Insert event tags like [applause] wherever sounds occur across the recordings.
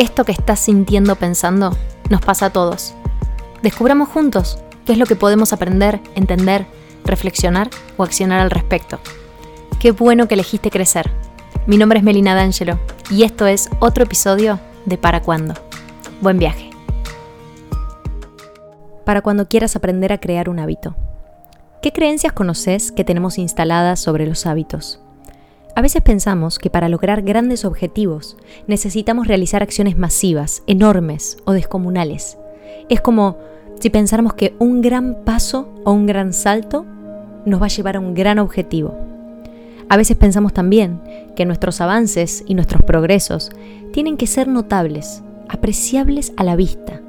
Esto que estás sintiendo pensando nos pasa a todos. Descubramos juntos qué es lo que podemos aprender, entender, reflexionar o accionar al respecto. Qué bueno que elegiste crecer. Mi nombre es Melina D'Angelo y esto es otro episodio de Para Cuándo. Buen viaje. Para cuando quieras aprender a crear un hábito. ¿Qué creencias conoces que tenemos instaladas sobre los hábitos? A veces pensamos que para lograr grandes objetivos necesitamos realizar acciones masivas, enormes o descomunales. Es como si pensáramos que un gran paso o un gran salto nos va a llevar a un gran objetivo. A veces pensamos también que nuestros avances y nuestros progresos tienen que ser notables, apreciables a la vista,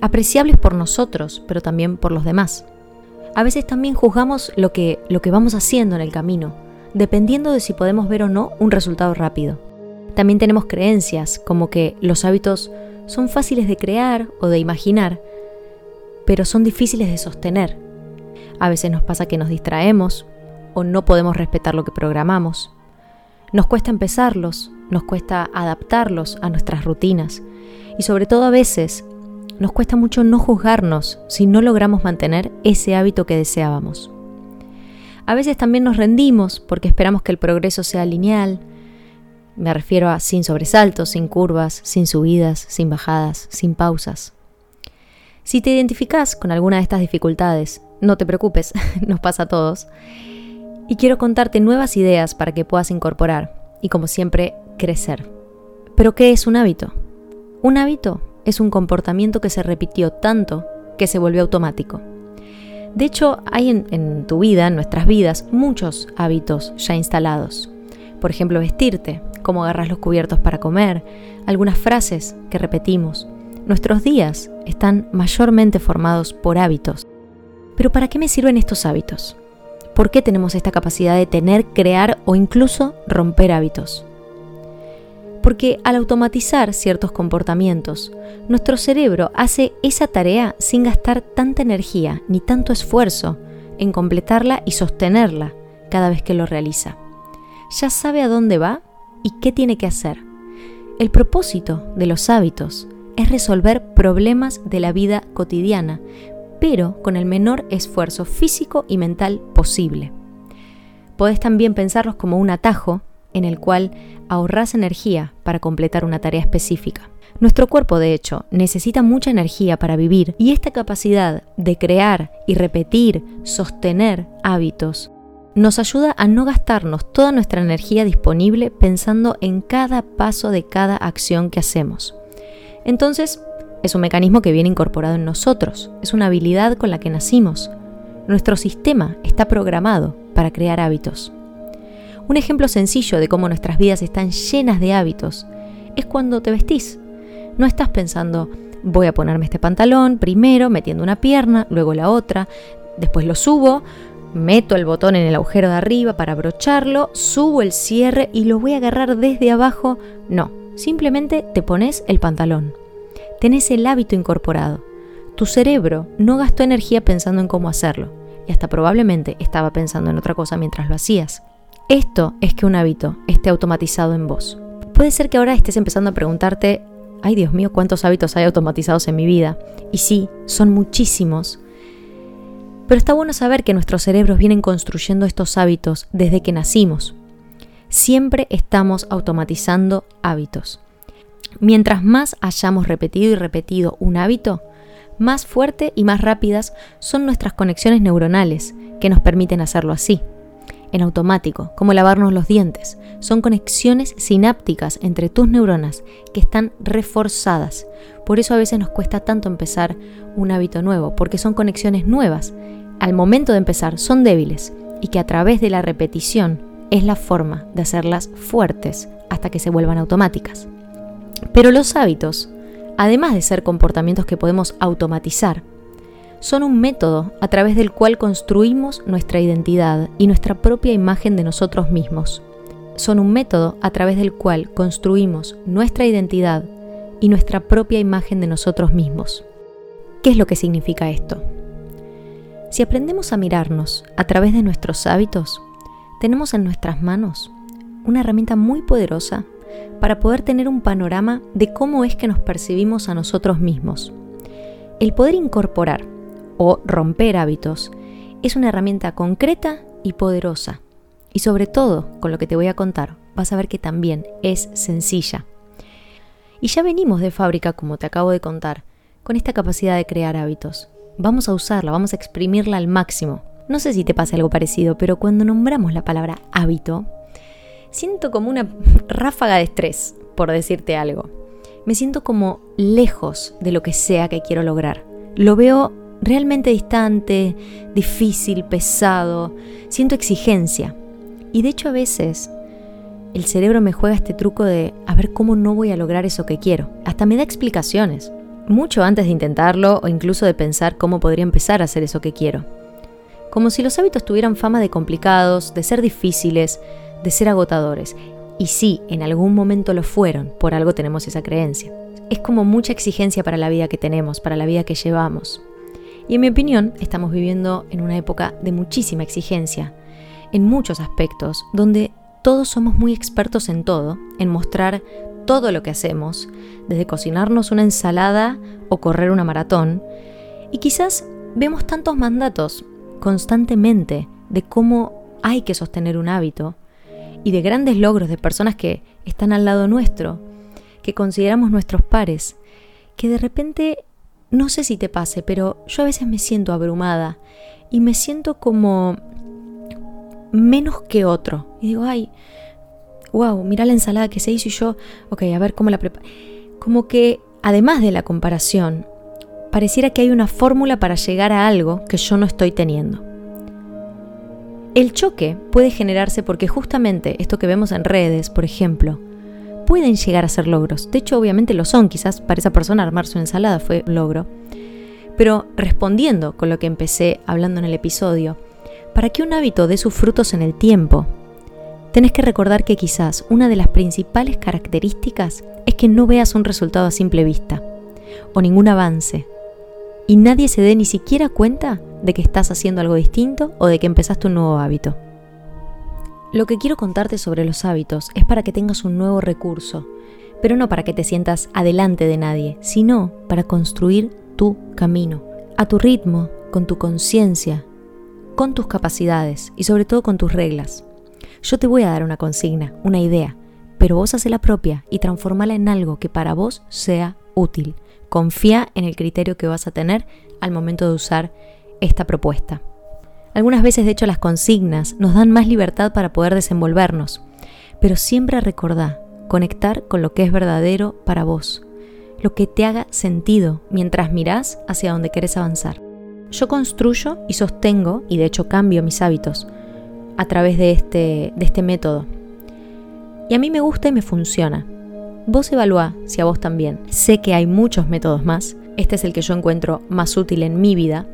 apreciables por nosotros, pero también por los demás. A veces también juzgamos lo que, lo que vamos haciendo en el camino, dependiendo de si podemos ver o no un resultado rápido. También tenemos creencias como que los hábitos son fáciles de crear o de imaginar, pero son difíciles de sostener. A veces nos pasa que nos distraemos o no podemos respetar lo que programamos. Nos cuesta empezarlos, nos cuesta adaptarlos a nuestras rutinas y sobre todo a veces nos cuesta mucho no juzgarnos si no logramos mantener ese hábito que deseábamos. A veces también nos rendimos porque esperamos que el progreso sea lineal. Me refiero a sin sobresaltos, sin curvas, sin subidas, sin bajadas, sin pausas. Si te identificas con alguna de estas dificultades, no te preocupes, [laughs] nos pasa a todos. Y quiero contarte nuevas ideas para que puedas incorporar y, como siempre, crecer. Pero, ¿qué es un hábito? Un hábito es un comportamiento que se repitió tanto que se volvió automático. De hecho, hay en, tu vida, en nuestras vidas, muchos hábitos ya instalados. Por ejemplo, vestirte, cómo agarras los cubiertos para comer, algunas frases que repetimos. Nuestros días están mayormente formados por hábitos. Pero ¿para qué me sirven estos hábitos? ¿Por qué tenemos esta capacidad de tener, crear o incluso romper hábitos? Porque al automatizar ciertos comportamientos, nuestro cerebro hace esa tarea sin gastar tanta energía ni tanto esfuerzo en completarla y sostenerla cada vez que lo realiza. Ya sabe a dónde va y qué tiene que hacer. El propósito de los hábitos es resolver problemas de la vida cotidiana, pero con el menor esfuerzo físico y mental posible. Podés también pensarlos como un atajo en el cual ahorras energía para completar una tarea específica. Nuestro cuerpo, de hecho, necesita mucha energía para vivir y esta capacidad de crear y repetir, sostener hábitos, nos ayuda a no gastarnos toda nuestra energía disponible pensando en cada paso de cada acción que hacemos. Entonces, es un mecanismo que viene incorporado en nosotros, es una habilidad con la que nacimos. Nuestro sistema está programado para crear hábitos. Un ejemplo sencillo de cómo nuestras vidas están llenas de hábitos es cuando te vestís. No estás pensando, voy a ponerme este pantalón primero, metiendo una pierna, luego la otra, después lo subo, meto el botón en el agujero de arriba para abrocharlo, subo el cierre y lo voy a agarrar desde abajo. No, simplemente te pones el pantalón. Tenés el hábito incorporado. Tu cerebro no gastó energía pensando en cómo hacerlo y hasta probablemente estaba pensando en otra cosa mientras lo hacías. Esto es que un hábito esté automatizado en vos. Puede ser que ahora estés empezando a preguntarte, ay Dios mío, ¿cuántos hábitos hay automatizados en mi vida? Y sí, son muchísimos. Pero está bueno saber que nuestros cerebros vienen construyendo estos hábitos desde que nacimos. Siempre estamos automatizando hábitos. Mientras más hayamos repetido y repetido un hábito, más fuerte y más rápidas son nuestras conexiones neuronales que nos permiten hacerlo así en automático, como lavarnos los dientes. Son conexiones sinápticas entre tus neuronas que están reforzadas. Por eso a veces nos cuesta tanto empezar un hábito nuevo, porque son conexiones nuevas. Al momento de empezar son débiles y que a través de la repetición es la forma de hacerlas fuertes hasta que se vuelvan automáticas. Pero los hábitos, además de ser comportamientos que podemos automatizar, son un método a través del cual construimos nuestra identidad y nuestra propia imagen de nosotros mismos. Son un método a través del cual construimos nuestra identidad y nuestra propia imagen de nosotros mismos. ¿Qué es lo que significa esto? Si aprendemos a mirarnos a través de nuestros hábitos, tenemos en nuestras manos una herramienta muy poderosa para poder tener un panorama de cómo es que nos percibimos a nosotros mismos. El poder incorporar o romper hábitos es una herramienta concreta y poderosa. Y sobre todo, con lo que te voy a contar, vas a ver que también es sencilla. Y ya venimos de fábrica, como te acabo de contar, con esta capacidad de crear hábitos. Vamos a usarla, vamos a exprimirla al máximo. No sé si te pasa algo parecido, pero cuando nombramos la palabra hábito, siento como una [laughs] ráfaga de estrés, por decirte algo. Me siento como lejos de lo que sea que quiero lograr. Lo veo realmente distante, difícil, pesado. Siento exigencia. Y de hecho a veces el cerebro me juega este truco de a ver cómo no voy a lograr eso que quiero. Hasta me da explicaciones, mucho antes de intentarlo o incluso de pensar cómo podría empezar a hacer eso que quiero. Como si los hábitos tuvieran fama de complicados, de ser difíciles, de ser agotadores. Y sí, en algún momento lo fueron, por algo tenemos esa creencia. Es como mucha exigencia para la vida que tenemos, para la vida que llevamos. Y en mi opinión, estamos viviendo en una época de muchísima exigencia, en muchos aspectos, donde todos somos muy expertos en todo, en mostrar todo lo que hacemos, desde cocinarnos una ensalada o correr una maratón, y quizás vemos tantos mandatos constantemente de cómo hay que sostener un hábito, y de grandes logros de personas que están al lado nuestro, que consideramos nuestros pares, que de repente, no sé si te pase, pero yo a veces me siento abrumada y me siento como menos que otro. Y digo, ay, wow, mira la ensalada que se hizo y yo, ok, a ver cómo la preparo. Como que, además de la comparación, pareciera que hay una fórmula para llegar a algo que yo no estoy teniendo. El choque puede generarse porque justamente esto que vemos en redes, por ejemplo, pueden llegar a ser logros. De hecho, obviamente lo son. Quizás para esa persona armar su ensalada fue logro. Pero respondiendo con lo que empecé hablando en el episodio, para que un hábito dé sus frutos en el tiempo, tenés que recordar que quizás una de las principales características es que no veas un resultado a simple vista o ningún avance y nadie se dé ni siquiera cuenta de que estás haciendo algo distinto o de que empezaste un nuevo hábito. Lo que quiero contarte sobre los hábitos es para que tengas un nuevo recurso, pero no para que te sientas adelante de nadie, sino para construir tu camino, a tu ritmo, con tu conciencia, con tus capacidades y sobre todo con tus reglas. Yo te voy a dar una consigna, una idea, pero vos hace la propia y transformala en algo que para vos sea útil. Confía en el criterio que vas a tener al momento de usar esta propuesta. Algunas veces, de hecho, las consignas nos dan más libertad para poder desenvolvernos, pero siempre recordá conectar con lo que es verdadero para vos, lo que te haga sentido mientras mirás hacia donde querés avanzar. Yo construyo y sostengo, y de hecho cambio mis hábitos a través de este, de este método. Y a mí me gusta y me funciona. Vos evalúa si a vos también. Sé que hay muchos métodos más. Este es el que yo encuentro más útil en mi vida.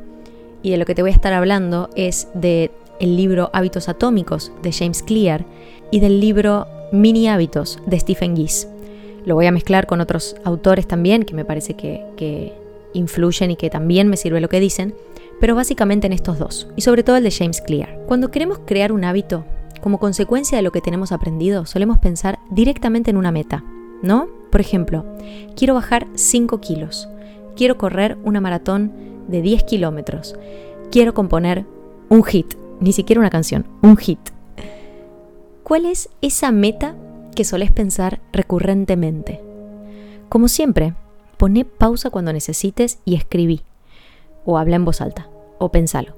Y de lo que te voy a estar hablando es de el libro Hábitos Atómicos de James Clear y del libro Mini Hábitos de Stephen Geese. Lo voy a mezclar con otros autores también que me parece que, que influyen y que también me sirve lo que dicen, pero básicamente en estos dos, y sobre todo el de James Clear. Cuando queremos crear un hábito, como consecuencia de lo que tenemos aprendido, solemos pensar directamente en una meta. ¿no? Por ejemplo, quiero bajar 5 kilos, quiero correr una maratón de 10 kilómetros, quiero componer un hit, ni siquiera una canción, un hit. ¿Cuál es esa meta que solés pensar recurrentemente? Como siempre, poné pausa cuando necesites y escribí, o habla en voz alta, o pensalo.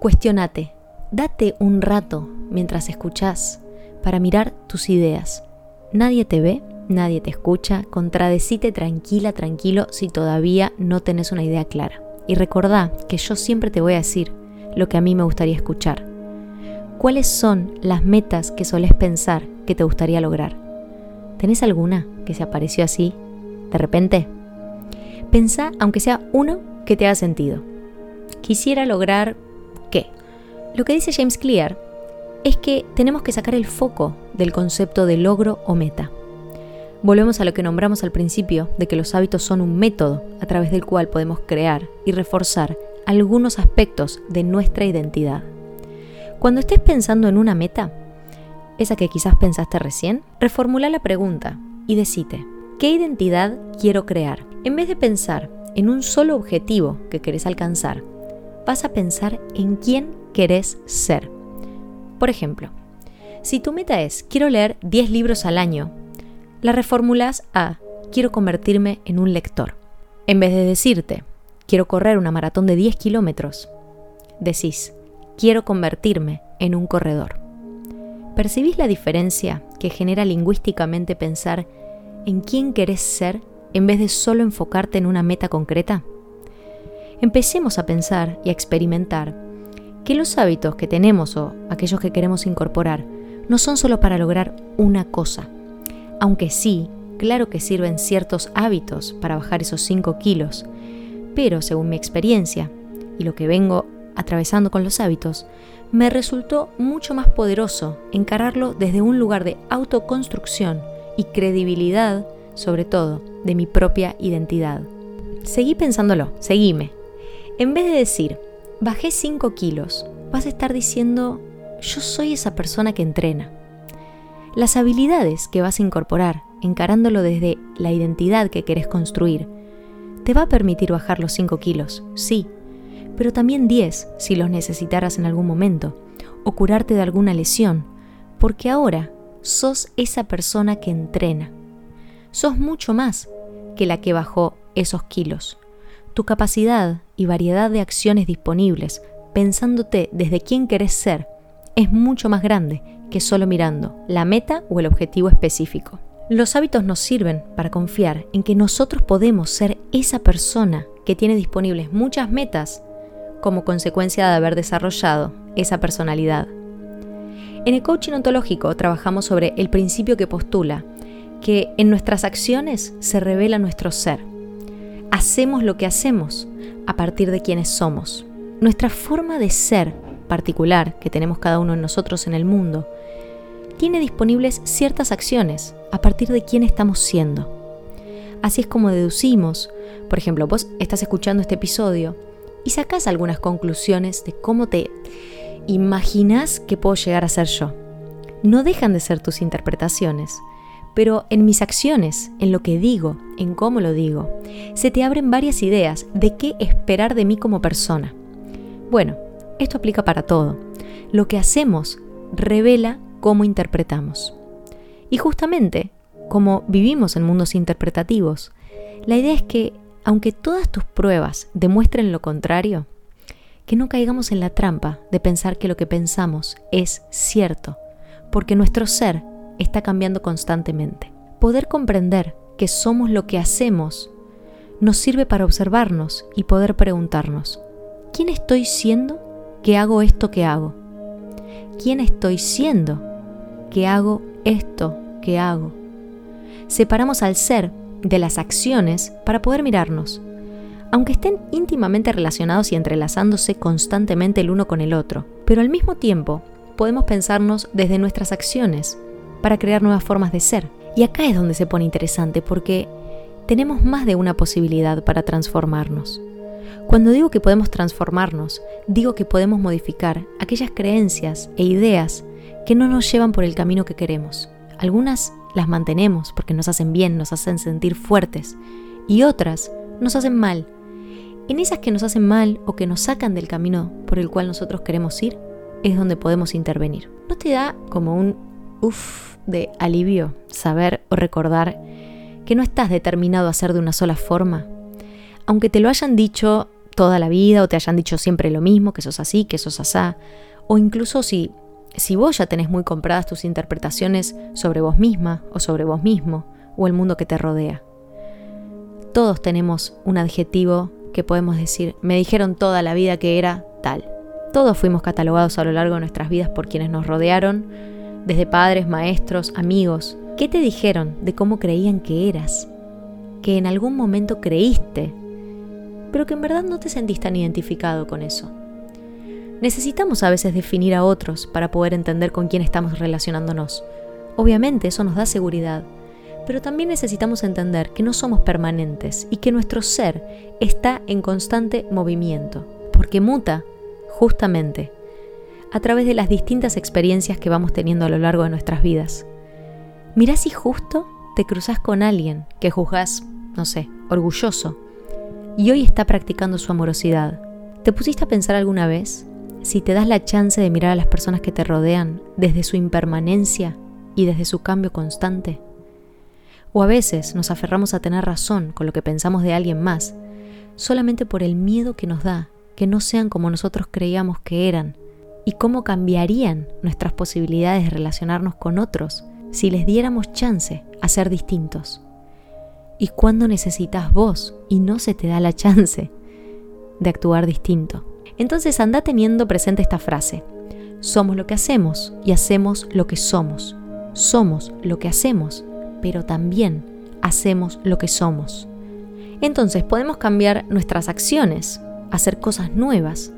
Cuestionate, date un rato mientras escuchás para mirar tus ideas. Nadie te ve nadie te escucha, contradecite tranquila, tranquilo si todavía no tenés una idea clara. Y recordá que yo siempre te voy a decir lo que a mí me gustaría escuchar. ¿Cuáles son las metas que solés pensar que te gustaría lograr? ¿Tenés alguna que se apareció así, de repente? Pensá, aunque sea uno, que te haga sentido. Quisiera lograr qué. Lo que dice James Clear es que tenemos que sacar el foco del concepto de logro o meta. Volvemos a lo que nombramos al principio, de que los hábitos son un método a través del cual podemos crear y reforzar algunos aspectos de nuestra identidad. Cuando estés pensando en una meta, esa que quizás pensaste recién, reformula la pregunta y decite, ¿qué identidad quiero crear? En vez de pensar en un solo objetivo que querés alcanzar, vas a pensar en quién querés ser. Por ejemplo, si tu meta es quiero leer 10 libros al año, la reformulas a quiero convertirme en un lector. En vez de decirte quiero correr una maratón de 10 kilómetros, decís quiero convertirme en un corredor. ¿Percibís la diferencia que genera lingüísticamente pensar en quién querés ser en vez de solo enfocarte en una meta concreta? Empecemos a pensar y a experimentar que los hábitos que tenemos o aquellos que queremos incorporar no son solo para lograr una cosa, aunque sí, claro que sirven ciertos hábitos para bajar esos 5 kilos, pero según mi experiencia y lo que vengo atravesando con los hábitos, me resultó mucho más poderoso encararlo desde un lugar de autoconstrucción y credibilidad, sobre todo, de mi propia identidad. Seguí pensándolo, seguime. En vez de decir, bajé 5 kilos, vas a estar diciendo, yo soy esa persona que entrena. Las habilidades que vas a incorporar, encarándolo desde la identidad que querés construir, te va a permitir bajar los 5 kilos, sí, pero también 10 si los necesitaras en algún momento, o curarte de alguna lesión, porque ahora sos esa persona que entrena. Sos mucho más que la que bajó esos kilos. Tu capacidad y variedad de acciones disponibles, pensándote desde quién querés ser, es mucho más grande que solo mirando la meta o el objetivo específico. Los hábitos nos sirven para confiar en que nosotros podemos ser esa persona que tiene disponibles muchas metas como consecuencia de haber desarrollado esa personalidad. En el coaching ontológico trabajamos sobre el principio que postula que en nuestras acciones se revela nuestro ser. Hacemos lo que hacemos a partir de quienes somos. Nuestra forma de ser particular que tenemos cada uno de nosotros en el mundo tiene disponibles ciertas acciones a partir de quién estamos siendo. Así es como deducimos, por ejemplo, vos estás escuchando este episodio y sacás algunas conclusiones de cómo te imaginas que puedo llegar a ser yo. No dejan de ser tus interpretaciones, pero en mis acciones, en lo que digo, en cómo lo digo, se te abren varias ideas de qué esperar de mí como persona. Bueno, esto aplica para todo. Lo que hacemos revela cómo interpretamos. Y justamente, como vivimos en mundos interpretativos, la idea es que, aunque todas tus pruebas demuestren lo contrario, que no caigamos en la trampa de pensar que lo que pensamos es cierto, porque nuestro ser está cambiando constantemente. Poder comprender que somos lo que hacemos nos sirve para observarnos y poder preguntarnos, ¿quién estoy siendo que hago esto que hago? ¿Quién estoy siendo que hago esto que hago? Separamos al ser de las acciones para poder mirarnos aunque estén íntimamente relacionados y entrelazándose constantemente el uno con el otro, pero al mismo tiempo podemos pensarnos desde nuestras acciones para crear nuevas formas de ser. Y acá es donde se pone interesante porque tenemos más de una posibilidad para transformarnos. Cuando digo que podemos transformarnos, digo que podemos modificar aquellas creencias e ideas que no nos llevan por el camino que queremos. Algunas las mantenemos porque nos hacen bien, nos hacen sentir fuertes, y otras nos hacen mal en esas que nos hacen mal o que nos sacan del camino por el cual nosotros queremos ir, es donde podemos intervenir. ¿No te da como un uff de alivio saber o recordar que no estás determinado a ser de una sola forma? Aunque te lo hayan dicho toda la vida o te hayan dicho siempre lo mismo, que sos así, que sos asá, o incluso si, si vos ya tenés muy compradas tus interpretaciones sobre vos misma o sobre vos mismo o el mundo que te rodea. Todos tenemos un adjetivo que podemos decir, me dijeron toda la vida que era tal. Todos fuimos catalogados a lo largo de nuestras vidas por quienes nos rodearon, desde padres, maestros, amigos. ¿Qué te dijeron de cómo creían que eras? Que en algún momento creíste, pero que en verdad no te sentís tan identificado con eso. Necesitamos a veces definir a otros para poder entender con quién estamos relacionándonos. Obviamente eso nos da seguridad, pero también necesitamos entender que no somos permanentes y que nuestro ser está en constante movimiento, porque muta, justamente. a través de las distintas experiencias que vamos teniendo a lo largo de nuestras vidas. Mirá si justo te cruzas con alguien que juzgas, no sé, orgulloso, y hoy está practicando su amorosidad. ¿Te pusiste a pensar alguna vez si te das la chance de mirar a las personas que te rodean desde su impermanencia y desde su cambio constante? O a veces nos aferramos a tener razón con lo que pensamos de alguien más, solamente por el miedo que nos da que no sean como nosotros creíamos que eran, y cómo cambiarían nuestras posibilidades de relacionarnos con otros si les diéramos chance a ser distintos. Y cuando necesitas vos y no se te da la chance de actuar distinto. Entonces anda teniendo presente esta frase. Somos lo que hacemos y hacemos lo que somos. Somos lo que hacemos, pero también hacemos lo que somos. Entonces podemos cambiar nuestras acciones, hacer cosas nuevas.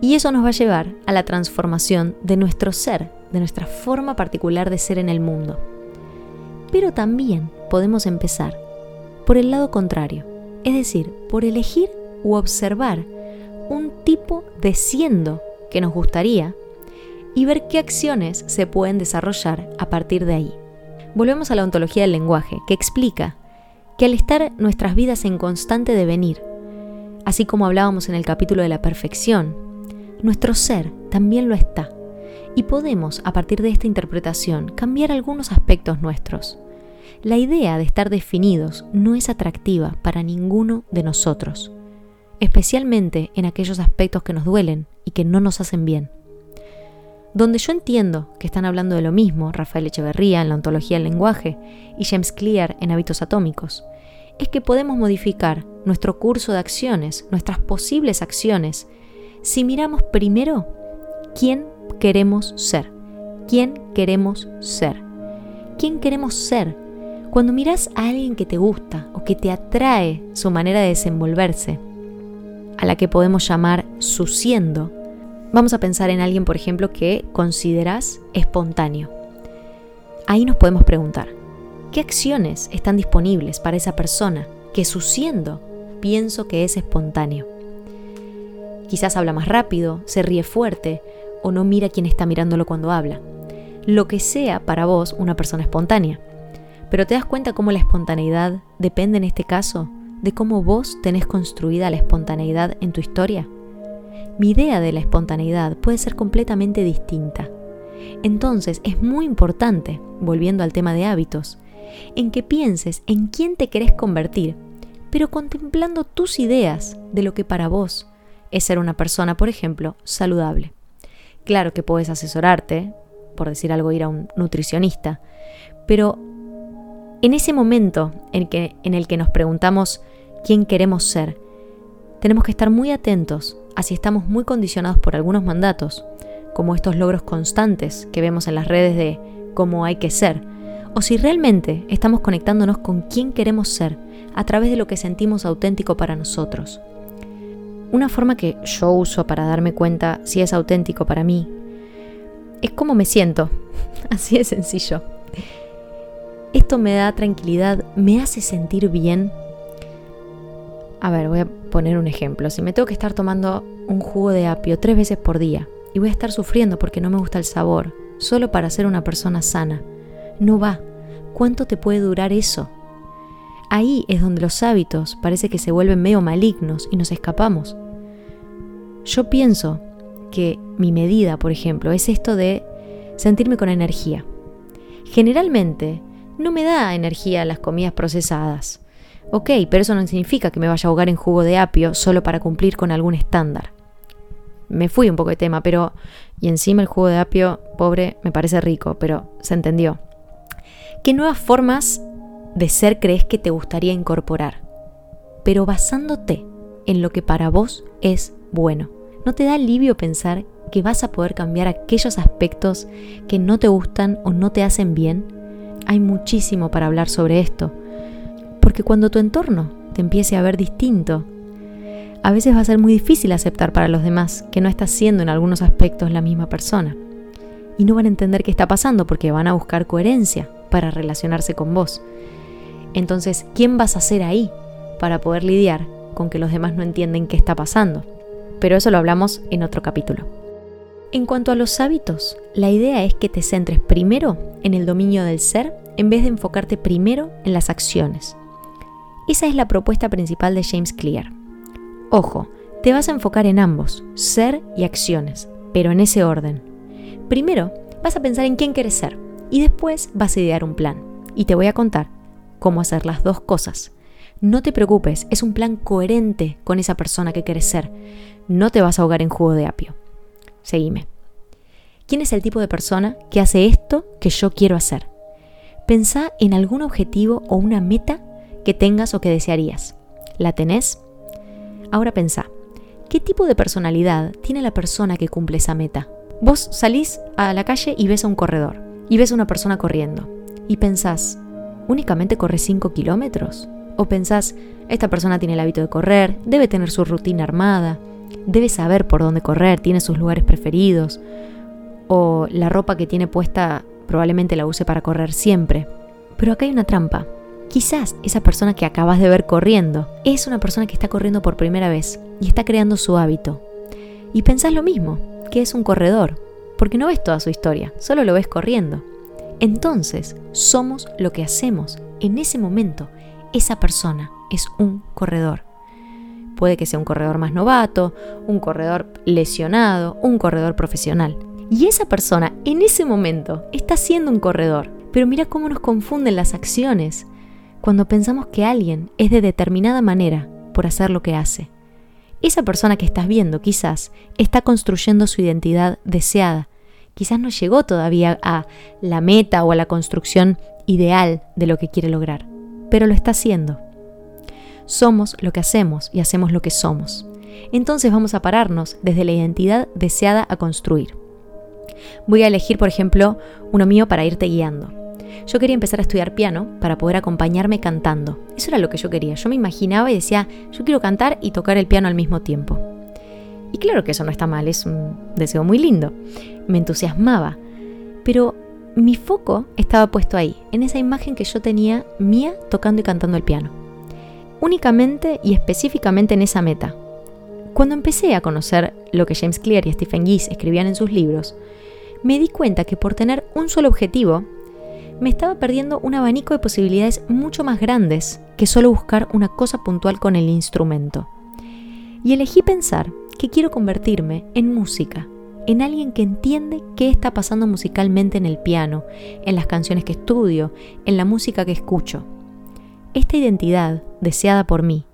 Y eso nos va a llevar a la transformación de nuestro ser, de nuestra forma particular de ser en el mundo. Pero también podemos empezar por el lado contrario, es decir, por elegir u observar un tipo de siendo que nos gustaría y ver qué acciones se pueden desarrollar a partir de ahí. Volvemos a la ontología del lenguaje, que explica que al estar nuestras vidas en constante devenir, Así como hablábamos en el capítulo de la perfección, nuestro ser también lo está. Y podemos, a partir de esta interpretación, cambiar algunos aspectos nuestros. La idea de estar definidos no es atractiva para ninguno de nosotros, especialmente en aquellos aspectos que nos duelen y que no nos hacen bien. Donde yo entiendo que están hablando de lo mismo Rafael Echeverría en la ontología del lenguaje y James Clear en hábitos atómicos, es que podemos modificar nuestro curso de acciones, nuestras posibles acciones, si miramos primero quién queremos ser. ¿Quién queremos ser? ¿Quién queremos ser? Cuando miras a alguien que te gusta o que te atrae su manera de desenvolverse, a la que podemos llamar su siendo, vamos a pensar en alguien, por ejemplo, que consideras espontáneo. Ahí nos podemos preguntar, ¿qué acciones están disponibles para esa persona que su siendo pienso que es espontáneo. Quizás habla más rápido, se ríe fuerte o no mira quién está mirándolo cuando habla. Lo que sea para vos una persona espontánea. Pero te das cuenta cómo la espontaneidad depende en este caso de cómo vos tenés construida la espontaneidad en tu historia. Mi idea de la espontaneidad puede ser completamente distinta. Entonces es muy importante, volviendo al tema de hábitos, en que pienses en quién te querés convertir pero contemplando tus ideas de lo que para vos es ser una persona, por ejemplo, saludable. Claro que puedes asesorarte, por decir algo, ir a un nutricionista, pero en ese momento en, que, en el que nos preguntamos quién queremos ser, tenemos que estar muy atentos a si estamos muy condicionados por algunos mandatos, como estos logros constantes que vemos en las redes de cómo hay que ser, o si realmente estamos conectándonos con quién queremos ser a través de lo que sentimos auténtico para nosotros. Una forma que yo uso para darme cuenta si es auténtico para mí es cómo me siento, [laughs] así de sencillo. Esto me da tranquilidad, me hace sentir bien. A ver, voy a poner un ejemplo. Si me tengo que estar tomando un jugo de apio tres veces por día y voy a estar sufriendo porque no me gusta el sabor, solo para ser una persona sana, no va. ¿Cuánto te puede durar eso? Ahí es donde los hábitos parece que se vuelven medio malignos y nos escapamos. Yo pienso que mi medida, por ejemplo, es esto de sentirme con energía. Generalmente no me da energía las comidas procesadas. Ok, pero eso no significa que me vaya a ahogar en jugo de apio solo para cumplir con algún estándar. Me fui un poco de tema, pero... Y encima el jugo de apio, pobre, me parece rico, pero se entendió. ¿Qué nuevas formas de ser crees que te gustaría incorporar? Pero basándote en lo que para vos es bueno. ¿No te da alivio pensar que vas a poder cambiar aquellos aspectos que no te gustan o no te hacen bien? Hay muchísimo para hablar sobre esto. Porque cuando tu entorno te empiece a ver distinto, a veces va a ser muy difícil aceptar para los demás que no estás siendo en algunos aspectos la misma persona. Y no van a entender qué está pasando porque van a buscar coherencia para relacionarse con vos. Entonces, ¿quién vas a ser ahí para poder lidiar con que los demás no entienden qué está pasando? Pero eso lo hablamos en otro capítulo. En cuanto a los hábitos, la idea es que te centres primero en el dominio del ser en vez de enfocarte primero en las acciones. Esa es la propuesta principal de James Clear. Ojo, te vas a enfocar en ambos, ser y acciones, pero en ese orden. Primero, vas a pensar en quién quieres ser y después vas a idear un plan. Y te voy a contar cómo hacer las dos cosas. No te preocupes, es un plan coherente con esa persona que quieres ser. No te vas a ahogar en jugo de apio. Seguime. ¿Quién es el tipo de persona que hace esto que yo quiero hacer? Pensá en algún objetivo o una meta que tengas o que desearías. ¿La tenés? Ahora pensá, ¿qué tipo de personalidad tiene la persona que cumple esa meta? Vos salís a la calle y ves a un corredor, y ves a una persona corriendo, y pensás, ¿únicamente corre 5 kilómetros? O pensás, esta persona tiene el hábito de correr, debe tener su rutina armada, debe saber por dónde correr, tiene sus lugares preferidos, o la ropa que tiene puesta probablemente la use para correr siempre. Pero acá hay una trampa. Quizás esa persona que acabas de ver corriendo es una persona que está corriendo por primera vez y está creando su hábito. Y pensás lo mismo, que es un corredor, porque no ves toda su historia, solo lo ves corriendo. Entonces, somos lo que hacemos. En ese momento, esa persona es un corredor. Puede que sea un corredor más novato, un corredor lesionado, un corredor profesional. Y esa persona en ese momento está siendo un corredor. Pero mira cómo nos confunden las acciones cuando pensamos que alguien es de determinada manera por hacer lo que hace. Esa persona que estás viendo quizás está construyendo su identidad deseada. Quizás no llegó todavía a la meta o a la construcción ideal de lo que quiere lograr, pero lo está haciendo. Somos lo que hacemos y hacemos lo que somos. Entonces vamos a pararnos desde la identidad deseada a construir. Voy a elegir, por ejemplo, uno mío para irte guiando. Yo quería empezar a estudiar piano para poder acompañarme cantando. Eso era lo que yo quería. Yo me imaginaba y decía, yo quiero cantar y tocar el piano al mismo tiempo. Y claro que eso no está mal, es un deseo muy lindo. Me entusiasmaba. Pero mi foco estaba puesto ahí, en esa imagen que yo tenía mía tocando y cantando el piano. Únicamente y específicamente en esa meta. Cuando empecé a conocer lo que James Clear y Stephen Geese escribían en sus libros, me di cuenta que por tener un solo objetivo, me estaba perdiendo un abanico de posibilidades mucho más grandes que solo buscar una cosa puntual con el instrumento. Y elegí pensar que quiero convertirme en música, en alguien que entiende qué está pasando musicalmente en el piano, en las canciones que estudio, en la música que escucho. Esta identidad, deseada por mí,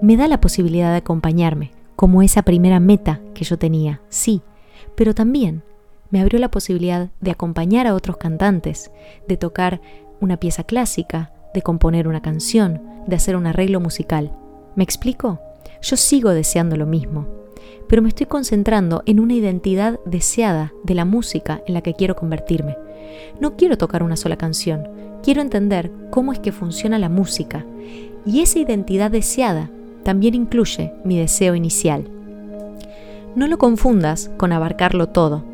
me da la posibilidad de acompañarme, como esa primera meta que yo tenía, sí, pero también me abrió la posibilidad de acompañar a otros cantantes, de tocar una pieza clásica, de componer una canción, de hacer un arreglo musical. ¿Me explico? Yo sigo deseando lo mismo, pero me estoy concentrando en una identidad deseada de la música en la que quiero convertirme. No quiero tocar una sola canción, quiero entender cómo es que funciona la música, y esa identidad deseada también incluye mi deseo inicial. No lo confundas con abarcarlo todo,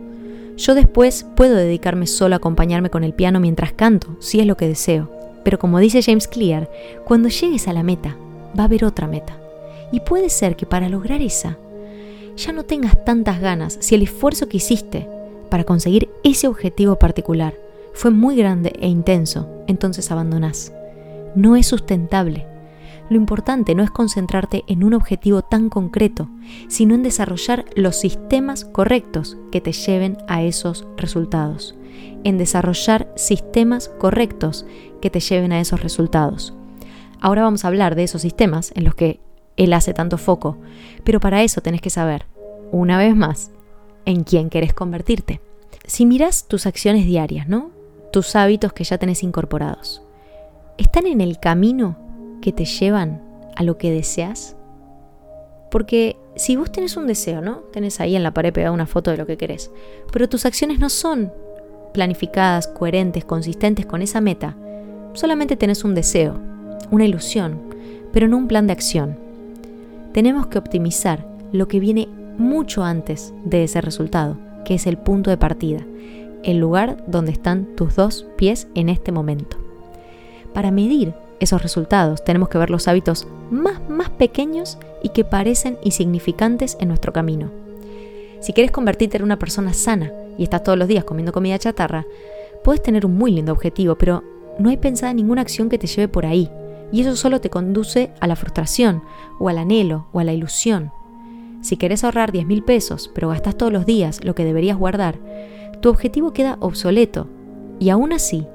yo después puedo dedicarme solo a acompañarme con el piano mientras canto, si es lo que deseo. Pero como dice James Clear, cuando llegues a la meta, va a haber otra meta. Y puede ser que para lograr esa, ya no tengas tantas ganas si el esfuerzo que hiciste para conseguir ese objetivo particular fue muy grande e intenso, entonces abandonás. No es sustentable. Lo importante no es concentrarte en un objetivo tan concreto, sino en desarrollar los sistemas correctos que te lleven a esos resultados. En desarrollar sistemas correctos que te lleven a esos resultados. Ahora vamos a hablar de esos sistemas en los que él hace tanto foco, pero para eso tenés que saber, una vez más, en quién querés convertirte. Si miras tus acciones diarias, ¿no? Tus hábitos que ya tenés incorporados, ¿están en el camino que te llevan a lo que deseas? Porque si vos tenés un deseo, ¿no? Tenés ahí en la pared pegada una foto de lo que querés, pero tus acciones no son planificadas, coherentes, consistentes con esa meta, solamente tenés un deseo, una ilusión, pero no un plan de acción. Tenemos que optimizar lo que viene mucho antes de ese resultado, que es el punto de partida, el lugar donde están tus dos pies en este momento. Para medir esos resultados. Tenemos que ver los hábitos más, más pequeños y que parecen insignificantes en nuestro camino. Si quieres convertirte en una persona sana y estás todos los días comiendo comida chatarra, puedes tener un muy lindo objetivo, pero no hay pensada ninguna acción que te lleve por ahí. Y eso solo te conduce a la frustración, o al anhelo, o a la ilusión. Si querés ahorrar 10 mil pesos, pero gastas todos los días lo que deberías guardar, tu objetivo queda obsoleto. Y aún así,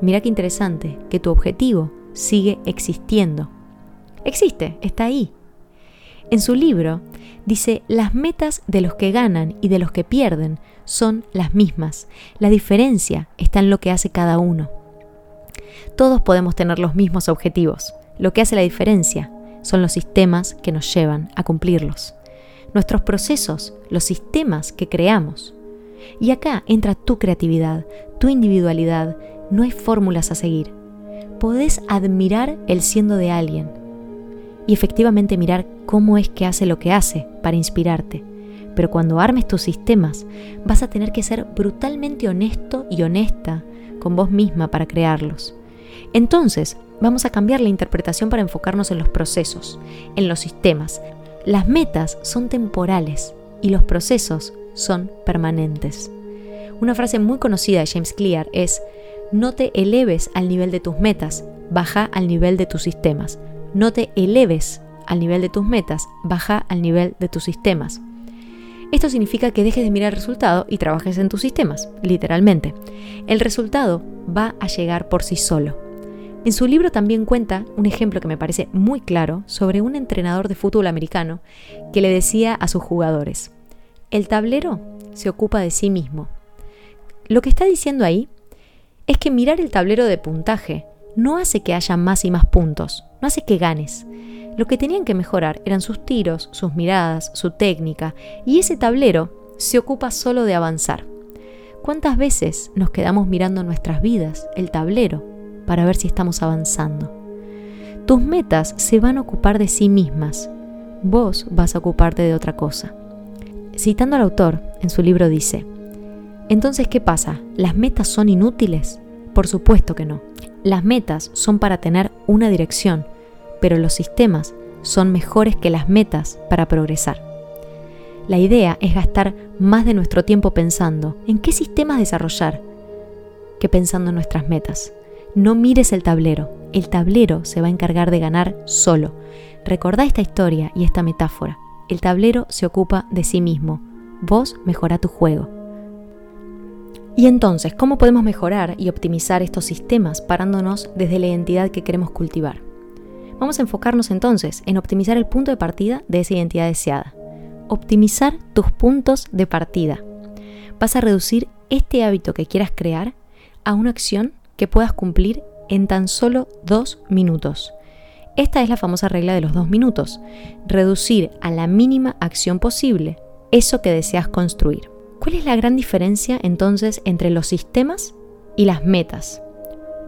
mira qué interesante, que tu objetivo sigue existiendo. Existe, está ahí. En su libro dice, las metas de los que ganan y de los que pierden son las mismas. La diferencia está en lo que hace cada uno. Todos podemos tener los mismos objetivos. Lo que hace la diferencia son los sistemas que nos llevan a cumplirlos. Nuestros procesos, los sistemas que creamos. Y acá entra tu creatividad, tu individualidad. No hay fórmulas a seguir. Podés admirar el siendo de alguien y efectivamente mirar cómo es que hace lo que hace para inspirarte. Pero cuando armes tus sistemas, vas a tener que ser brutalmente honesto y honesta con vos misma para crearlos. Entonces, vamos a cambiar la interpretación para enfocarnos en los procesos, en los sistemas. Las metas son temporales y los procesos son permanentes. Una frase muy conocida de James Clear es, no te eleves al nivel de tus metas, baja al nivel de tus sistemas. No te eleves al nivel de tus metas, baja al nivel de tus sistemas. Esto significa que dejes de mirar el resultado y trabajes en tus sistemas, literalmente. El resultado va a llegar por sí solo. En su libro también cuenta un ejemplo que me parece muy claro sobre un entrenador de fútbol americano que le decía a sus jugadores, el tablero se ocupa de sí mismo. Lo que está diciendo ahí es que mirar el tablero de puntaje no hace que haya más y más puntos, no hace que ganes. Lo que tenían que mejorar eran sus tiros, sus miradas, su técnica, y ese tablero se ocupa solo de avanzar. ¿Cuántas veces nos quedamos mirando nuestras vidas, el tablero, para ver si estamos avanzando? Tus metas se van a ocupar de sí mismas. Vos vas a ocuparte de otra cosa. Citando al autor, en su libro dice, entonces, ¿qué pasa? ¿Las metas son inútiles? Por supuesto que no. Las metas son para tener una dirección, pero los sistemas son mejores que las metas para progresar. La idea es gastar más de nuestro tiempo pensando en qué sistemas desarrollar que pensando en nuestras metas. No mires el tablero, el tablero se va a encargar de ganar solo. Recordá esta historia y esta metáfora. El tablero se ocupa de sí mismo. Vos mejora tu juego. Y entonces, ¿cómo podemos mejorar y optimizar estos sistemas parándonos desde la identidad que queremos cultivar? Vamos a enfocarnos entonces en optimizar el punto de partida de esa identidad deseada. Optimizar tus puntos de partida. Vas a reducir este hábito que quieras crear a una acción que puedas cumplir en tan solo dos minutos. Esta es la famosa regla de los dos minutos. Reducir a la mínima acción posible eso que deseas construir. ¿Cuál es la gran diferencia entonces entre los sistemas y las metas?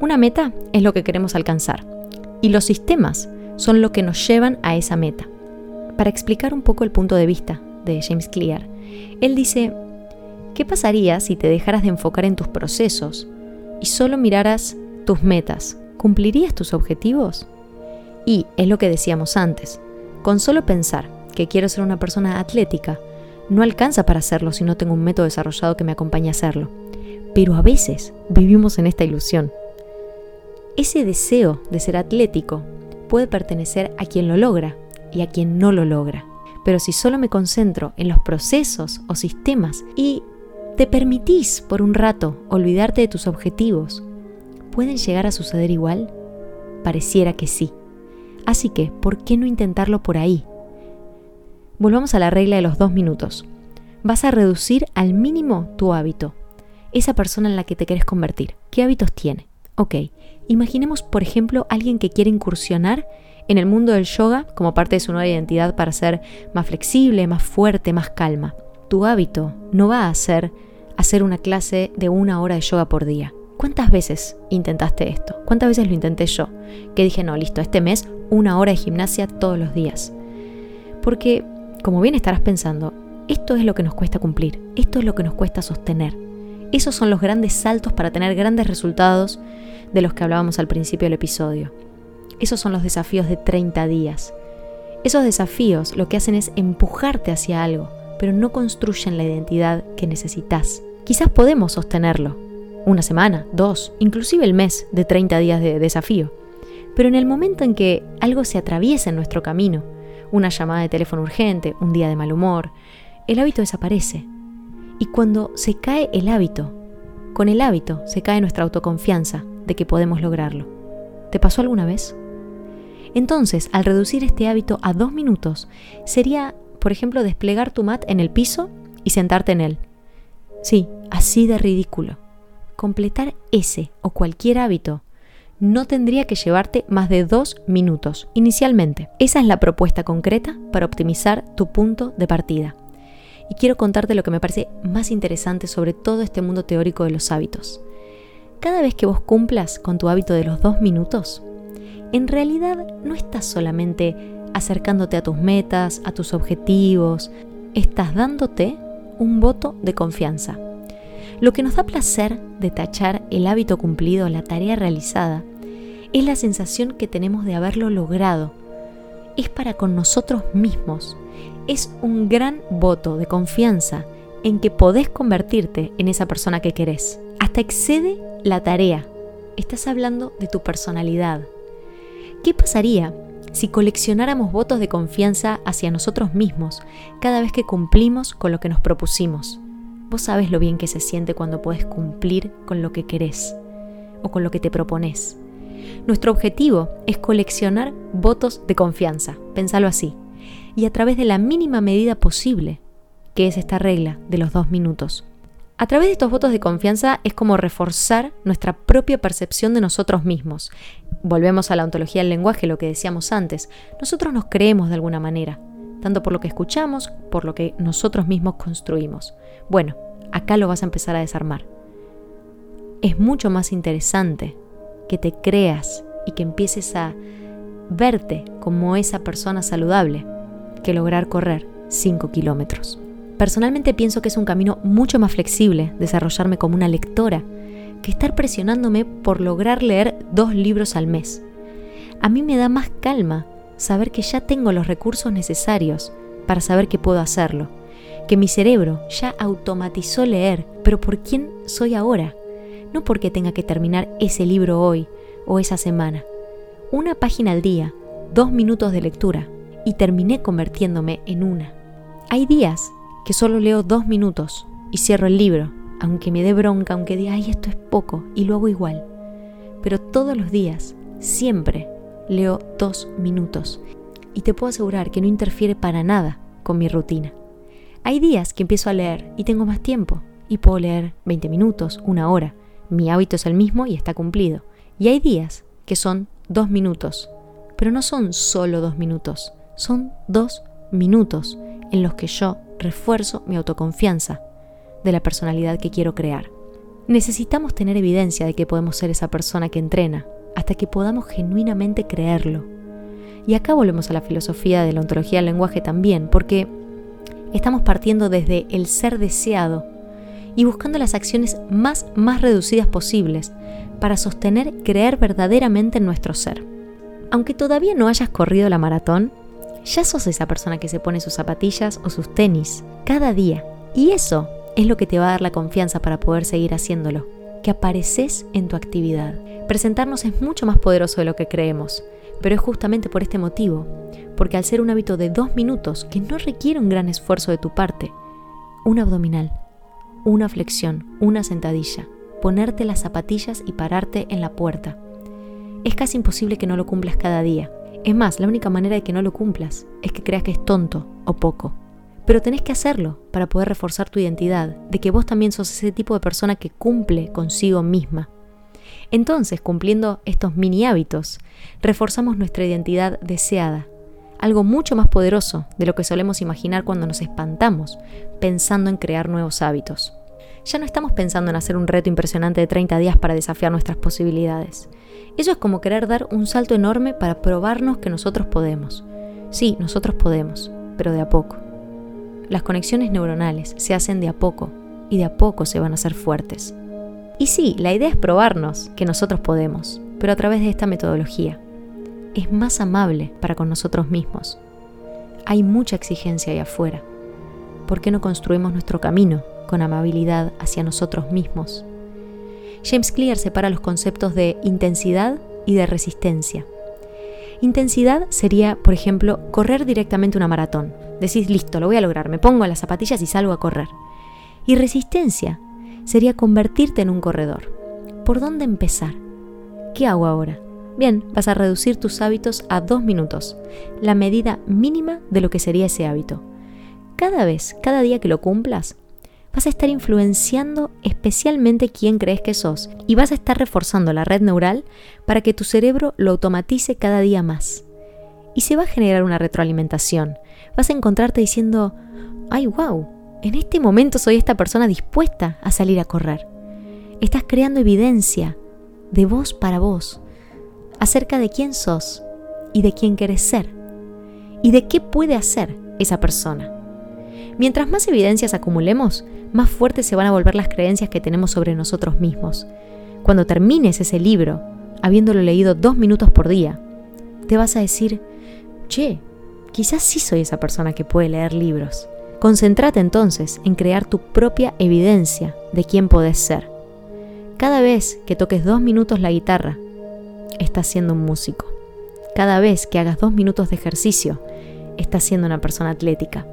Una meta es lo que queremos alcanzar y los sistemas son lo que nos llevan a esa meta. Para explicar un poco el punto de vista de James Clear, él dice, ¿qué pasaría si te dejaras de enfocar en tus procesos y solo miraras tus metas? ¿Cumplirías tus objetivos? Y es lo que decíamos antes, con solo pensar que quiero ser una persona atlética, no alcanza para hacerlo si no tengo un método desarrollado que me acompañe a hacerlo. Pero a veces vivimos en esta ilusión. Ese deseo de ser atlético puede pertenecer a quien lo logra y a quien no lo logra. Pero si solo me concentro en los procesos o sistemas y te permitís por un rato olvidarte de tus objetivos, ¿pueden llegar a suceder igual? Pareciera que sí. Así que, ¿por qué no intentarlo por ahí? Volvamos a la regla de los dos minutos. Vas a reducir al mínimo tu hábito, esa persona en la que te quieres convertir. ¿Qué hábitos tiene? Ok, imaginemos por ejemplo alguien que quiere incursionar en el mundo del yoga como parte de su nueva identidad para ser más flexible, más fuerte, más calma. Tu hábito no va a ser hacer una clase de una hora de yoga por día. ¿Cuántas veces intentaste esto? ¿Cuántas veces lo intenté yo? Que dije, no, listo, este mes una hora de gimnasia todos los días. Porque como bien estarás pensando, esto es lo que nos cuesta cumplir, esto es lo que nos cuesta sostener. Esos son los grandes saltos para tener grandes resultados de los que hablábamos al principio del episodio. Esos son los desafíos de 30 días. Esos desafíos lo que hacen es empujarte hacia algo, pero no construyen la identidad que necesitas. Quizás podemos sostenerlo, una semana, dos, inclusive el mes de 30 días de desafío. Pero en el momento en que algo se atraviesa en nuestro camino, una llamada de teléfono urgente, un día de mal humor, el hábito desaparece. Y cuando se cae el hábito, con el hábito se cae nuestra autoconfianza de que podemos lograrlo. ¿Te pasó alguna vez? Entonces, al reducir este hábito a dos minutos, sería, por ejemplo, desplegar tu mat en el piso y sentarte en él. Sí, así de ridículo. Completar ese o cualquier hábito no tendría que llevarte más de dos minutos inicialmente. Esa es la propuesta concreta para optimizar tu punto de partida. Y quiero contarte lo que me parece más interesante sobre todo este mundo teórico de los hábitos. Cada vez que vos cumplas con tu hábito de los dos minutos, en realidad no estás solamente acercándote a tus metas, a tus objetivos, estás dándote un voto de confianza. Lo que nos da placer de tachar el hábito cumplido, la tarea realizada, es la sensación que tenemos de haberlo logrado. Es para con nosotros mismos. Es un gran voto de confianza en que podés convertirte en esa persona que querés. Hasta excede la tarea. Estás hablando de tu personalidad. ¿Qué pasaría si coleccionáramos votos de confianza hacia nosotros mismos cada vez que cumplimos con lo que nos propusimos? Vos sabes lo bien que se siente cuando podés cumplir con lo que querés o con lo que te propones. Nuestro objetivo es coleccionar votos de confianza, pensalo así, y a través de la mínima medida posible, que es esta regla de los dos minutos. A través de estos votos de confianza es como reforzar nuestra propia percepción de nosotros mismos. Volvemos a la ontología del lenguaje, lo que decíamos antes. Nosotros nos creemos de alguna manera, tanto por lo que escuchamos, por lo que nosotros mismos construimos. Bueno, acá lo vas a empezar a desarmar. Es mucho más interesante que te creas y que empieces a verte como esa persona saludable que lograr correr 5 kilómetros. Personalmente pienso que es un camino mucho más flexible desarrollarme como una lectora que estar presionándome por lograr leer dos libros al mes. A mí me da más calma saber que ya tengo los recursos necesarios para saber que puedo hacerlo, que mi cerebro ya automatizó leer, pero ¿por quién soy ahora? no porque tenga que terminar ese libro hoy o esa semana. Una página al día, dos minutos de lectura, y terminé convirtiéndome en una. Hay días que solo leo dos minutos y cierro el libro, aunque me dé bronca, aunque diga, ay, esto es poco, y lo hago igual. Pero todos los días, siempre, leo dos minutos. Y te puedo asegurar que no interfiere para nada con mi rutina. Hay días que empiezo a leer y tengo más tiempo, y puedo leer 20 minutos, una hora, mi hábito es el mismo y está cumplido. Y hay días que son dos minutos, pero no son solo dos minutos, son dos minutos en los que yo refuerzo mi autoconfianza de la personalidad que quiero crear. Necesitamos tener evidencia de que podemos ser esa persona que entrena, hasta que podamos genuinamente creerlo. Y acá volvemos a la filosofía de la ontología del lenguaje también, porque estamos partiendo desde el ser deseado y buscando las acciones más, más reducidas posibles para sostener creer verdaderamente en nuestro ser. Aunque todavía no hayas corrido la maratón, ya sos esa persona que se pone sus zapatillas o sus tenis cada día. Y eso es lo que te va a dar la confianza para poder seguir haciéndolo, que apareces en tu actividad. Presentarnos es mucho más poderoso de lo que creemos, pero es justamente por este motivo, porque al ser un hábito de dos minutos que no requiere un gran esfuerzo de tu parte, un abdominal, una flexión, una sentadilla, ponerte las zapatillas y pararte en la puerta. Es casi imposible que no lo cumplas cada día. Es más, la única manera de que no lo cumplas es que creas que es tonto o poco. Pero tenés que hacerlo para poder reforzar tu identidad, de que vos también sos ese tipo de persona que cumple consigo misma. Entonces, cumpliendo estos mini hábitos, reforzamos nuestra identidad deseada, algo mucho más poderoso de lo que solemos imaginar cuando nos espantamos pensando en crear nuevos hábitos. Ya no estamos pensando en hacer un reto impresionante de 30 días para desafiar nuestras posibilidades. Eso es como querer dar un salto enorme para probarnos que nosotros podemos. Sí, nosotros podemos, pero de a poco. Las conexiones neuronales se hacen de a poco y de a poco se van a hacer fuertes. Y sí, la idea es probarnos que nosotros podemos, pero a través de esta metodología es más amable para con nosotros mismos. Hay mucha exigencia ahí afuera. ¿por qué no construimos nuestro camino con amabilidad hacia nosotros mismos? James Clear separa los conceptos de intensidad y de resistencia. Intensidad sería, por ejemplo, correr directamente una maratón. Decís, listo, lo voy a lograr, me pongo las zapatillas y salgo a correr. Y resistencia sería convertirte en un corredor. ¿Por dónde empezar? ¿Qué hago ahora? Bien, vas a reducir tus hábitos a dos minutos, la medida mínima de lo que sería ese hábito. Cada vez, cada día que lo cumplas, vas a estar influenciando especialmente quién crees que sos y vas a estar reforzando la red neural para que tu cerebro lo automatice cada día más. Y se va a generar una retroalimentación. Vas a encontrarte diciendo, ay, wow, en este momento soy esta persona dispuesta a salir a correr. Estás creando evidencia de vos para vos acerca de quién sos y de quién querés ser y de qué puede hacer esa persona. Mientras más evidencias acumulemos, más fuertes se van a volver las creencias que tenemos sobre nosotros mismos. Cuando termines ese libro, habiéndolo leído dos minutos por día, te vas a decir, che, quizás sí soy esa persona que puede leer libros. Concéntrate entonces en crear tu propia evidencia de quién podés ser. Cada vez que toques dos minutos la guitarra, estás siendo un músico. Cada vez que hagas dos minutos de ejercicio, estás siendo una persona atlética.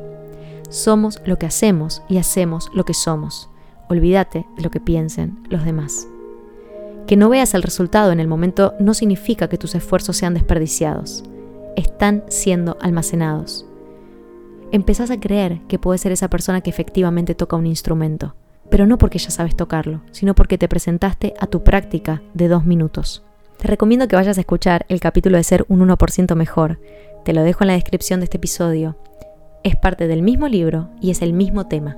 Somos lo que hacemos y hacemos lo que somos. Olvídate de lo que piensen los demás. Que no veas el resultado en el momento no significa que tus esfuerzos sean desperdiciados. Están siendo almacenados. Empezás a creer que puedes ser esa persona que efectivamente toca un instrumento, pero no porque ya sabes tocarlo, sino porque te presentaste a tu práctica de dos minutos. Te recomiendo que vayas a escuchar el capítulo de Ser un 1% mejor. Te lo dejo en la descripción de este episodio es parte del mismo libro y es el mismo tema.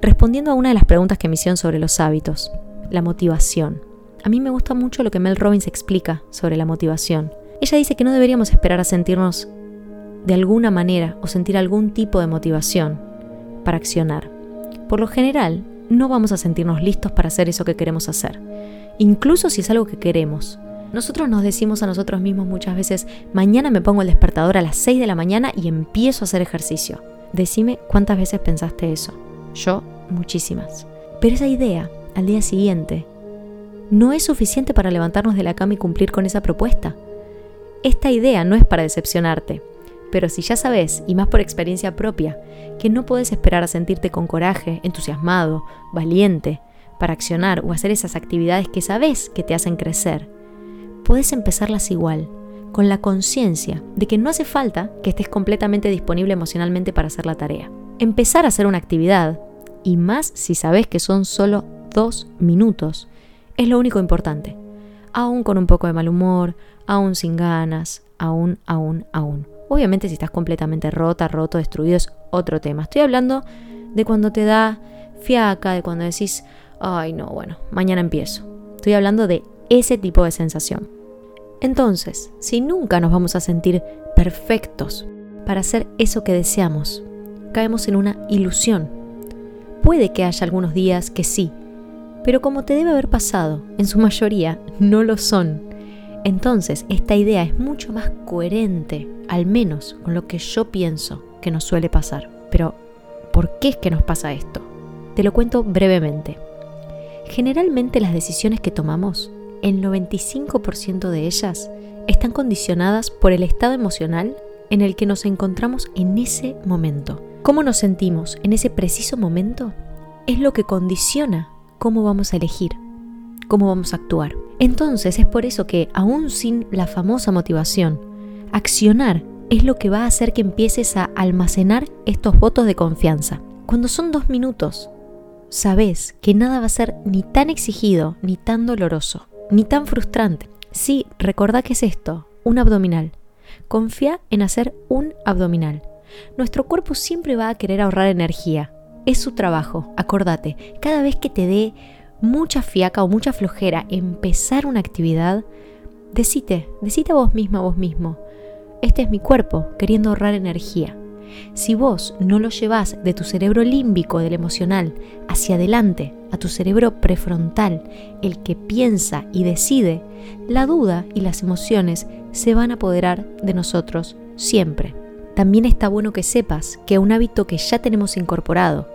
Respondiendo a una de las preguntas que me hicieron sobre los hábitos, la motivación. A mí me gusta mucho lo que Mel Robbins explica sobre la motivación. Ella dice que no deberíamos esperar a sentirnos de alguna manera o sentir algún tipo de motivación para accionar. Por lo general, no vamos a sentirnos listos para hacer eso que queremos hacer, incluso si es algo que queremos. Nosotros nos decimos a nosotros mismos muchas veces, mañana me pongo el despertador a las 6 de la mañana y empiezo a hacer ejercicio. Decime cuántas veces pensaste eso. Yo, muchísimas. Pero esa idea, al día siguiente, no es suficiente para levantarnos de la cama y cumplir con esa propuesta. Esta idea no es para decepcionarte, pero si ya sabes, y más por experiencia propia, que no puedes esperar a sentirte con coraje, entusiasmado, valiente, para accionar o hacer esas actividades que sabes que te hacen crecer, puedes empezarlas igual, con la conciencia de que no hace falta que estés completamente disponible emocionalmente para hacer la tarea. Empezar a hacer una actividad, y más si sabes que son solo dos minutos, es lo único importante. Aún con un poco de mal humor, aún sin ganas, aún, aún, aún. Obviamente si estás completamente rota, roto, destruido es otro tema. Estoy hablando de cuando te da fiaca, de cuando decís, ay no, bueno, mañana empiezo. Estoy hablando de ese tipo de sensación. Entonces, si nunca nos vamos a sentir perfectos para hacer eso que deseamos, caemos en una ilusión. Puede que haya algunos días que sí, pero como te debe haber pasado, en su mayoría no lo son. Entonces, esta idea es mucho más coherente, al menos con lo que yo pienso que nos suele pasar. Pero, ¿por qué es que nos pasa esto? Te lo cuento brevemente. Generalmente las decisiones que tomamos el 95% de ellas están condicionadas por el estado emocional en el que nos encontramos en ese momento. Cómo nos sentimos en ese preciso momento es lo que condiciona cómo vamos a elegir, cómo vamos a actuar. Entonces es por eso que, aún sin la famosa motivación, accionar es lo que va a hacer que empieces a almacenar estos votos de confianza. Cuando son dos minutos, sabes que nada va a ser ni tan exigido ni tan doloroso ni tan frustrante. Sí, recordá que es esto, un abdominal. Confía en hacer un abdominal. Nuestro cuerpo siempre va a querer ahorrar energía. Es su trabajo, acordate. Cada vez que te dé mucha fiaca o mucha flojera empezar una actividad, decite, decite a vos misma, a vos mismo. Este es mi cuerpo queriendo ahorrar energía. Si vos no lo llevas de tu cerebro límbico, del emocional, hacia adelante, a tu cerebro prefrontal, el que piensa y decide, la duda y las emociones se van a apoderar de nosotros siempre. también está bueno que sepas que un hábito que ya tenemos incorporado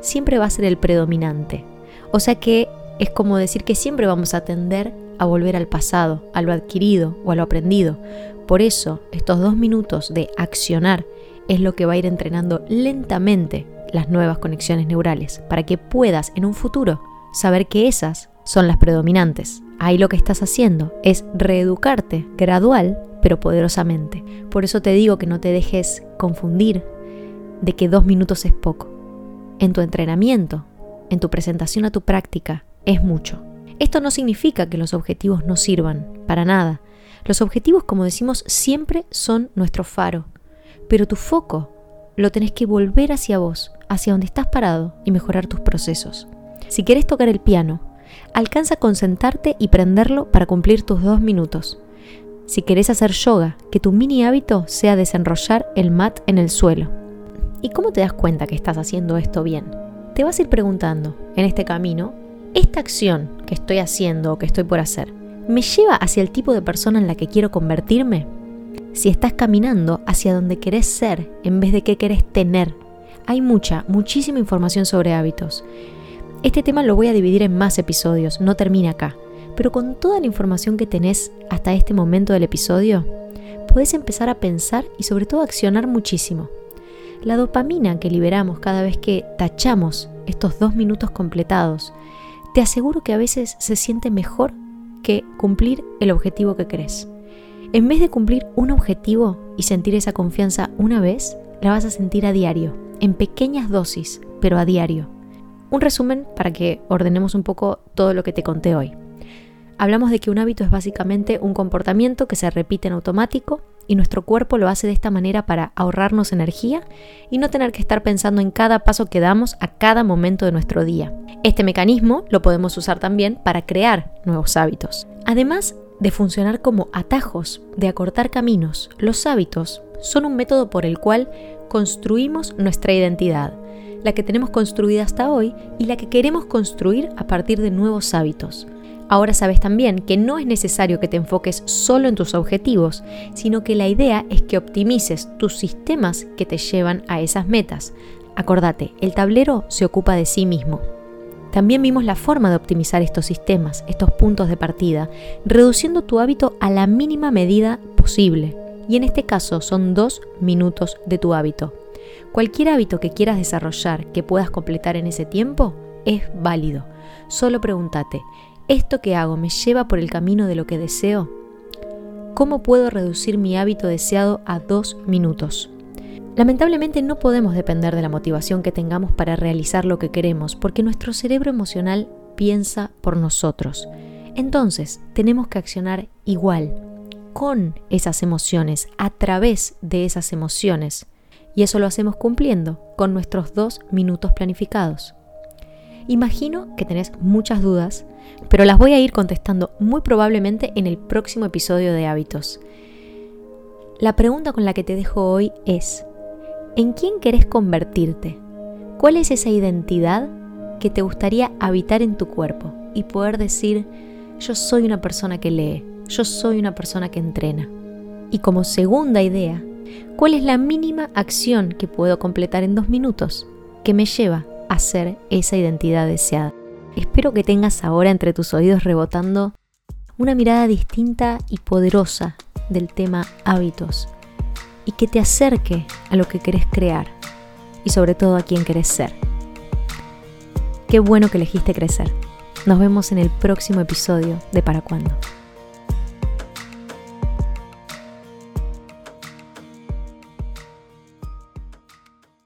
siempre va a ser el predominante. O sea que es como decir que siempre vamos a tender a volver al pasado, a lo adquirido o a lo aprendido. Por eso, estos dos minutos de accionar es lo que va a ir entrenando lentamente las nuevas conexiones neurales, para que puedas en un futuro saber que esas son las predominantes. Ahí lo que estás haciendo es reeducarte gradual pero poderosamente. Por eso te digo que no te dejes confundir de que dos minutos es poco. En tu entrenamiento, en tu presentación a tu práctica, es mucho. Esto no significa que los objetivos no sirvan, para nada. Los objetivos, como decimos, siempre son nuestro faro, pero tu foco lo tenés que volver hacia vos, hacia donde estás parado y mejorar tus procesos. Si quieres tocar el piano, alcanza a concentrarte y prenderlo para cumplir tus dos minutos. Si querés hacer yoga, que tu mini hábito sea desenrollar el mat en el suelo. ¿Y cómo te das cuenta que estás haciendo esto bien? Te vas a ir preguntando en este camino, ¿esta acción que estoy haciendo o que estoy por hacer me lleva hacia el tipo de persona en la que quiero convertirme? Si estás caminando hacia donde querés ser en vez de qué querés tener. Hay mucha, muchísima información sobre hábitos. Este tema lo voy a dividir en más episodios, no termina acá. Pero con toda la información que tenés hasta este momento del episodio, podés empezar a pensar y sobre todo a accionar muchísimo. La dopamina que liberamos cada vez que tachamos estos dos minutos completados, te aseguro que a veces se siente mejor que cumplir el objetivo que crees. En vez de cumplir un objetivo y sentir esa confianza una vez, la vas a sentir a diario, en pequeñas dosis, pero a diario. Un resumen para que ordenemos un poco todo lo que te conté hoy. Hablamos de que un hábito es básicamente un comportamiento que se repite en automático y nuestro cuerpo lo hace de esta manera para ahorrarnos energía y no tener que estar pensando en cada paso que damos a cada momento de nuestro día. Este mecanismo lo podemos usar también para crear nuevos hábitos. Además de funcionar como atajos, de acortar caminos, los hábitos son un método por el cual construimos nuestra identidad, la que tenemos construida hasta hoy y la que queremos construir a partir de nuevos hábitos. Ahora sabes también que no es necesario que te enfoques solo en tus objetivos, sino que la idea es que optimices tus sistemas que te llevan a esas metas. Acordate, el tablero se ocupa de sí mismo. También vimos la forma de optimizar estos sistemas, estos puntos de partida, reduciendo tu hábito a la mínima medida posible. Y en este caso son dos minutos de tu hábito. Cualquier hábito que quieras desarrollar que puedas completar en ese tiempo es válido. Solo pregúntate, ¿Esto que hago me lleva por el camino de lo que deseo? ¿Cómo puedo reducir mi hábito deseado a dos minutos? Lamentablemente no podemos depender de la motivación que tengamos para realizar lo que queremos porque nuestro cerebro emocional piensa por nosotros. Entonces tenemos que accionar igual, con esas emociones, a través de esas emociones. Y eso lo hacemos cumpliendo con nuestros dos minutos planificados. Imagino que tenés muchas dudas, pero las voy a ir contestando muy probablemente en el próximo episodio de Hábitos. La pregunta con la que te dejo hoy es, ¿en quién querés convertirte? ¿Cuál es esa identidad que te gustaría habitar en tu cuerpo y poder decir, yo soy una persona que lee, yo soy una persona que entrena? Y como segunda idea, ¿cuál es la mínima acción que puedo completar en dos minutos que me lleva hacer esa identidad deseada. Espero que tengas ahora entre tus oídos rebotando una mirada distinta y poderosa del tema hábitos y que te acerque a lo que querés crear y sobre todo a quien querés ser. Qué bueno que elegiste crecer. Nos vemos en el próximo episodio de Para Cuándo.